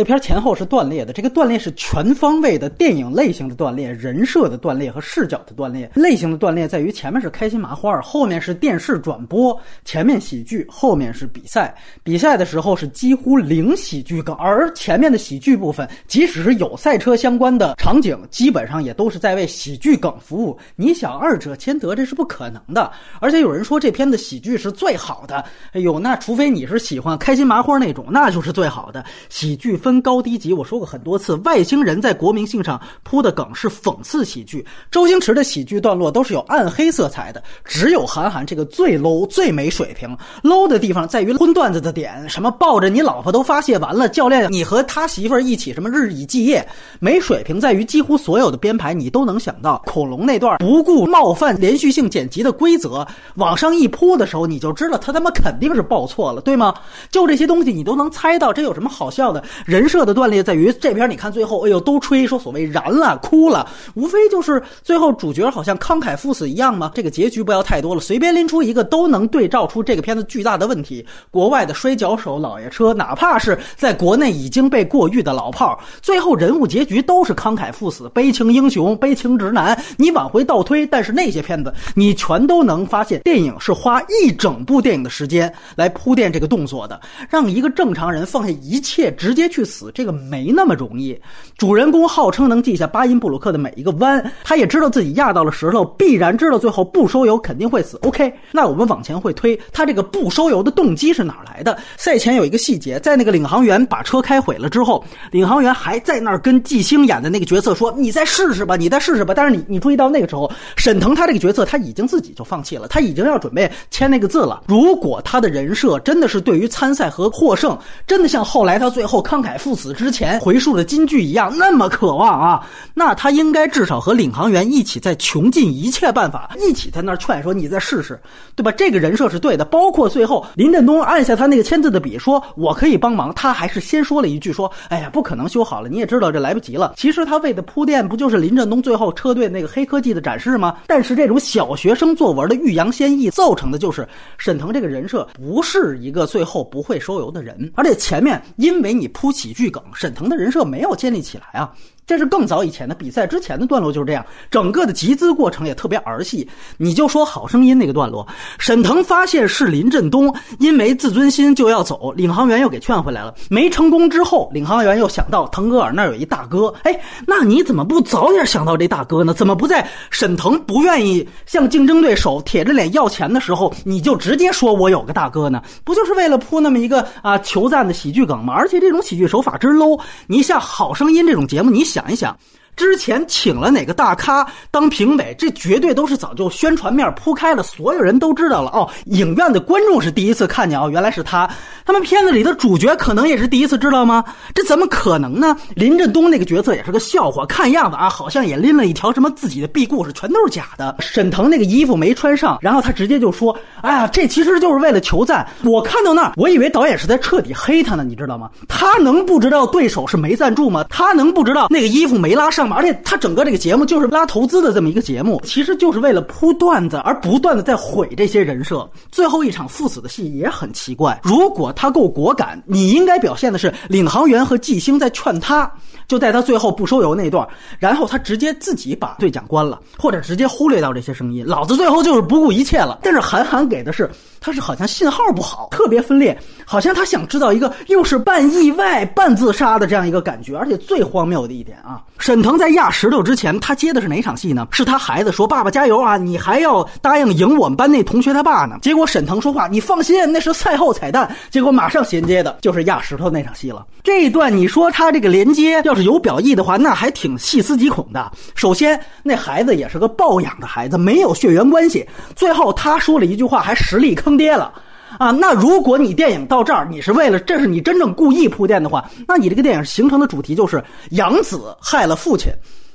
这片前后是断裂的，这个断裂是全方位的电影类型的断裂、人设的断裂和视角的断裂。类型的断裂在于前面是开心麻花，后面是电视转播，前面喜剧，后面是比赛。比赛的时候是几乎零喜剧梗，而前面的喜剧部分，即使是有赛车相关的场景，基本上也都是在为喜剧梗服务。你想二者兼得，这是不可能的。而且有人说这片的喜剧是最好的，哎呦，那除非你是喜欢开心麻花那种，那就是最好的喜剧。分分高低级，我说过很多次，外星人在国民性上铺的梗是讽刺喜剧。周星驰的喜剧段落都是有暗黑色彩的，只有韩寒这个最 low 最没水平。low 的地方在于荤段子的点，什么抱着你老婆都发泄完了，教练你和他媳妇儿一起什么日以继夜。没水平在于几乎所有的编排你都能想到，恐龙那段不顾冒犯连续性剪辑的规则往上一铺的时候，你就知道他他妈肯定是报错了，对吗？就这些东西你都能猜到，这有什么好笑的？人人设的断裂在于这边，你看最后，哎呦，都吹说所谓燃了、哭了，无非就是最后主角好像慷慨赴死一样吗？这个结局不要太多了，随便拎出一个都能对照出这个片子巨大的问题。国外的摔跤手、老爷车，哪怕是在国内已经被过誉的老炮，最后人物结局都是慷慨赴死、悲情英雄、悲情直男。你往回倒推，但是那些片子你全都能发现，电影是花一整部电影的时间来铺垫这个动作的，让一个正常人放下一切直接去。去死，这个没那么容易。主人公号称能记下巴音布鲁克的每一个弯，他也知道自己压到了石头，必然知道最后不收油肯定会死。OK，那我们往前会推，他这个不收油的动机是哪来的？赛前有一个细节，在那个领航员把车开毁了之后，领航员还在那儿跟季星演的那个角色说：“你再试试吧，你再试试吧。”但是你你注意到那个时候，沈腾他这个角色他已经自己就放弃了，他已经要准备签那个字了。如果他的人设真的是对于参赛和获胜，真的像后来他最后慷慨。赴死之前回述的金句一样，那么渴望啊！那他应该至少和领航员一起在穷尽一切办法，一起在那儿劝说你再试试，对吧？这个人设是对的。包括最后林振东按下他那个签字的笔，说我可以帮忙，他还是先说了一句说：“哎呀，不可能修好了，你也知道这来不及了。”其实他为的铺垫，不就是林振东最后车队那个黑科技的展示吗？但是这种小学生作文的欲扬先抑，造成的就是沈腾这个人设不是一个最后不会收油的人，而且前面因为你铺。喜剧梗，沈腾的人设没有建立起来啊。这是更早以前的比赛之前的段落就是这样，整个的集资过程也特别儿戏。你就说《好声音》那个段落，沈腾发现是林振东，因为自尊心就要走，领航员又给劝回来了。没成功之后，领航员又想到腾格尔那儿有一大哥，哎，那你怎么不早点想到这大哥呢？怎么不在沈腾不愿意向竞争对手铁着脸要钱的时候，你就直接说我有个大哥呢？不就是为了铺那么一个啊求赞的喜剧梗吗？而且这种喜剧手法之 low，你像《好声音》这种节目，你想。一想。之前请了哪个大咖当评委，这绝对都是早就宣传面铺开了，所有人都知道了哦。影院的观众是第一次看见哦，原来是他。他们片子里的主角可能也是第一次知道吗？这怎么可能呢？林振东那个角色也是个笑话，看样子啊，好像也拎了一条什么自己的屁故事，全都是假的。沈腾那个衣服没穿上，然后他直接就说：“哎呀，这其实就是为了求赞。”我看到那儿，我以为导演是在彻底黑他呢，你知道吗？他能不知道对手是没赞助吗？他能不知道那个衣服没拉上？而且他整个这个节目就是拉投资的这么一个节目，其实就是为了铺段子而不断的在毁这些人设。最后一场赴死的戏也很奇怪，如果他够果敢，你应该表现的是领航员和季星在劝他，就在他最后不收油那段，然后他直接自己把对讲关了，或者直接忽略掉这些声音，老子最后就是不顾一切了。但是韩寒给的是。他是好像信号不好，特别分裂，好像他想制造一个又是半意外半自杀的这样一个感觉。而且最荒谬的一点啊，沈腾能在压石头之前，他接的是哪场戏呢？是他孩子说：“爸爸加油啊，你还要答应赢我们班那同学他爸呢。”结果沈腾说话：“你放心，那是赛后彩蛋。”结果马上衔接的就是压石头那场戏了。这一段你说他这个连接要是有表意的话，那还挺细思极恐的。首先，那孩子也是个抱养的孩子，没有血缘关系。最后他说了一句话，还实力坑爹了，啊！那如果你电影到这儿，你是为了这是你真正故意铺垫的话，那你这个电影形成的主题就是养子害了父亲，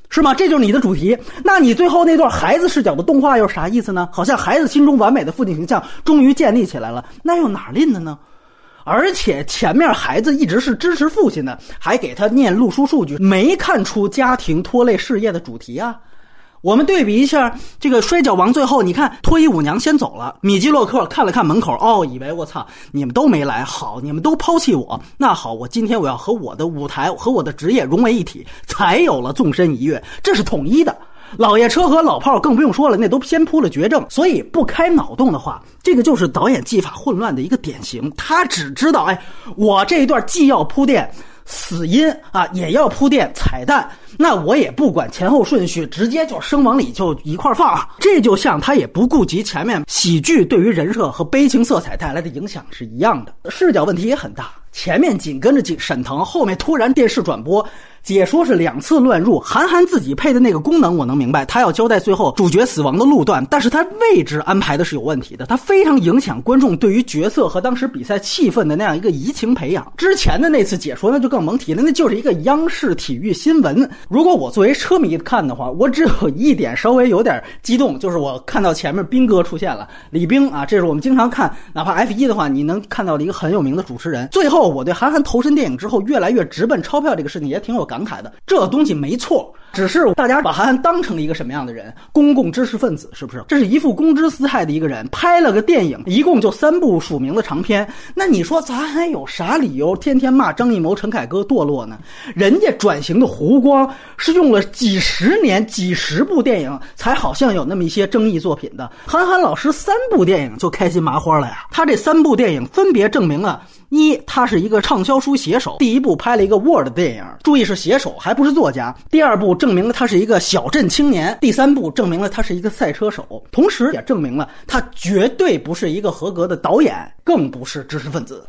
是吗？这就是你的主题。那你最后那段孩子视角的动画又是啥意思呢？好像孩子心中完美的父亲形象终于建立起来了，那又哪吝的呢？而且前面孩子一直是支持父亲的，还给他念录书数据，没看出家庭拖累事业的主题啊。我们对比一下这个摔跤王，最后你看脱衣舞娘先走了，米基洛克看了看门口，哦，以为我操，你们都没来，好，你们都抛弃我，那好，我今天我要和我的舞台和我的职业融为一体，才有了纵身一跃，这是统一的。老爷车和老炮更不用说了，那都先铺了绝症，所以不开脑洞的话，这个就是导演技法混乱的一个典型。他只知道，哎，我这一段既要铺垫死因啊，也要铺垫彩蛋，那我也不管前后顺序，直接就生往里就一块放啊。这就像他也不顾及前面喜剧对于人设和悲情色彩带来的影响是一样的，视角问题也很大。前面紧跟着沈腾，后面突然电视转播。解说是两次乱入，韩寒自己配的那个功能我能明白，他要交代最后主角死亡的路段，但是他位置安排的是有问题的，他非常影响观众对于角色和当时比赛气氛的那样一个移情培养。之前的那次解说那就更甭提了，那就是一个央视体育新闻。如果我作为车迷看的话，我只有一点稍微有点激动，就是我看到前面兵哥出现了，李冰啊，这是我们经常看，哪怕 F 一的话，你能看到的一个很有名的主持人。最后，我对韩寒投身电影之后越来越直奔钞票这个事情也挺有感。慨的，这东西没错。只是大家把韩寒当成了一个什么样的人？公共知识分子是不是？这是一副公知私态的一个人，拍了个电影，一共就三部署名的长片。那你说咱还有啥理由天天骂张艺谋、陈凯歌堕落呢？人家转型的弧光是用了几十年、几十部电影，才好像有那么一些争议作品的。韩寒老师三部电影就开心麻花了呀！他这三部电影分别证明了：一，他是是一个畅销书写手，第一部拍了一个 Word 电影，注意是写手，还不是作家；第二部。证明了他是一个小镇青年。第三部证明了他是一个赛车手，同时也证明了他绝对不是一个合格的导演，更不是知识分子。